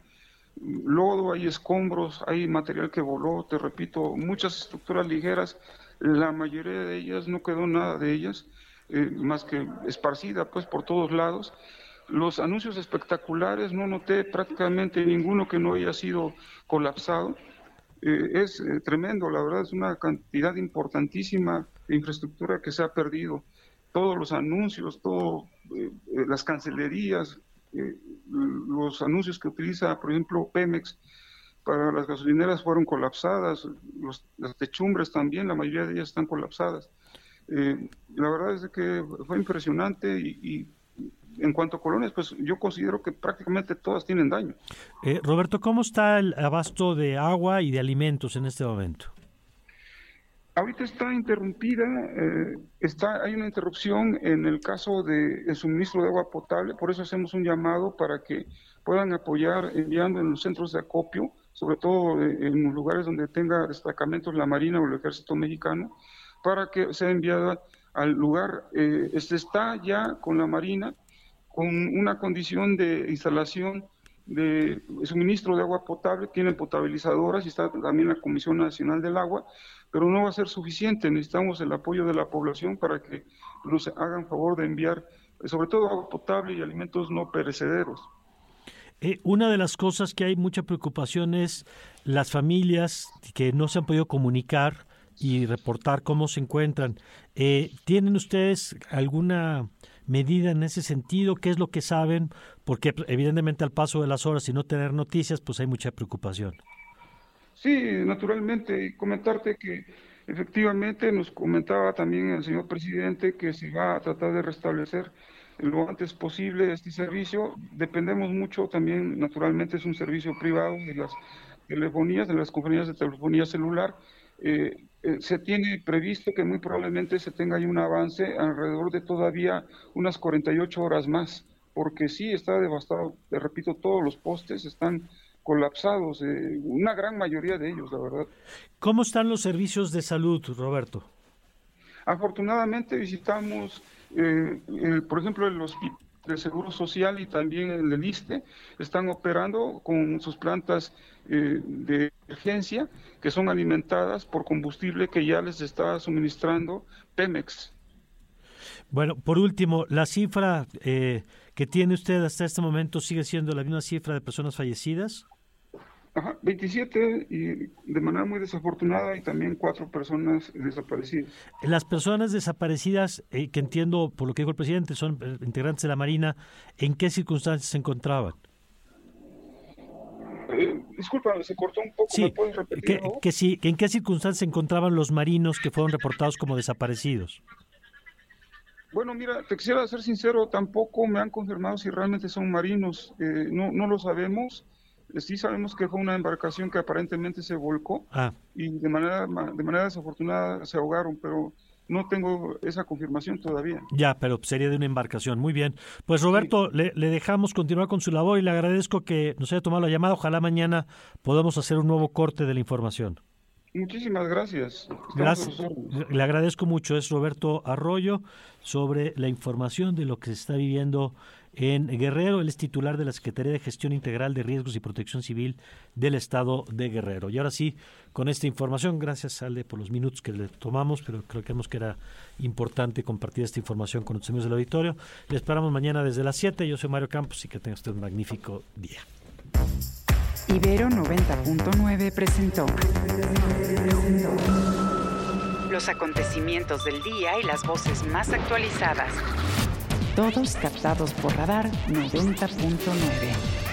lodo, hay escombros, hay material que voló, te repito, muchas estructuras ligeras, la mayoría de ellas no quedó nada de ellas, eh, más que esparcida pues por todos lados. Los anuncios espectaculares no noté prácticamente ninguno que no haya sido colapsado. Eh, es eh, tremendo, la verdad es una cantidad importantísima de infraestructura que se ha perdido. Todos los anuncios, todas las cancelerías, los anuncios que utiliza, por ejemplo, Pemex para las gasolineras fueron colapsadas, las techumbres también, la mayoría de ellas están colapsadas. Eh, la verdad es que fue impresionante y, en cuanto a colonias, pues yo considero que prácticamente todas tienen daño. Eh, Roberto, ¿cómo está el abasto de agua y de alimentos en este momento? Ahorita está interrumpida, eh, está, hay una interrupción en el caso del suministro de agua potable, por eso hacemos un llamado para que puedan apoyar enviando en los centros de acopio, sobre todo en lugares donde tenga destacamentos la Marina o el Ejército Mexicano, para que sea enviada al lugar. Eh, este está ya con la Marina, con una condición de instalación de suministro de agua potable, tienen potabilizadoras y está también la Comisión Nacional del Agua, pero no va a ser suficiente. Necesitamos el apoyo de la población para que nos hagan favor de enviar, sobre todo agua potable y alimentos no perecederos. Eh, una de las cosas que hay mucha preocupación es las familias que no se han podido comunicar y reportar cómo se encuentran. Eh, ¿Tienen ustedes alguna medida en ese sentido? ¿Qué es lo que saben? Porque evidentemente al paso de las horas y no tener noticias, pues hay mucha preocupación. Sí, naturalmente, y comentarte que efectivamente nos comentaba también el señor presidente que se va a tratar de restablecer lo antes posible este servicio. Dependemos mucho también, naturalmente es un servicio privado de las telefonías, de las compañías de telefonía celular. Eh, eh, se tiene previsto que muy probablemente se tenga ahí un avance alrededor de todavía unas 48 horas más, porque sí está devastado, te repito, todos los postes están colapsados, eh, una gran mayoría de ellos, la verdad. ¿Cómo están los servicios de salud, Roberto? Afortunadamente visitamos, eh, por ejemplo, el hospital del Seguro Social y también el del ISTE están operando con sus plantas eh, de emergencia que son alimentadas por combustible que ya les está suministrando Pemex. Bueno, por último, la cifra eh, que tiene usted hasta este momento sigue siendo la misma cifra de personas fallecidas. Ajá, 27 y de manera muy desafortunada y también cuatro personas desaparecidas. Las personas desaparecidas, eh, que entiendo por lo que dijo el presidente, son eh, integrantes de la Marina, ¿en qué circunstancias se encontraban? Eh, disculpa, se cortó un poco, ¿me puedes repetir? Que, sí, ¿En qué circunstancias se encontraban los marinos que fueron reportados como desaparecidos? Bueno, mira, te quisiera ser sincero, tampoco me han confirmado si realmente son marinos, no, no lo sabemos sí sabemos que fue una embarcación que aparentemente se volcó ah. y de manera, de manera desafortunada se ahogaron, pero no tengo esa confirmación todavía. Ya, pero sería de una embarcación. Muy bien. Pues Roberto, le, dejamos continuar con su labor y le agradezco que nos haya tomado la llamada. Ojalá mañana podamos hacer un nuevo corte de la información. Muchísimas gracias. Gracias. Le agradezco mucho. Es Roberto Arroyo sobre la información de lo que se está viviendo en Guerrero. Él es titular de la Secretaría de Gestión Integral de Riesgos y Protección Civil del Estado de Guerrero. Y ahora sí, con esta información, gracias Ale por los minutos que le tomamos, pero creo que era importante compartir esta información con los amigos del auditorio. Le esperamos mañana desde las 7. Yo soy Mario Campos y que tenga usted un magnífico día. Ibero 90.9 presentó los acontecimientos del día y las voces más actualizadas todos captados por radar 90.9.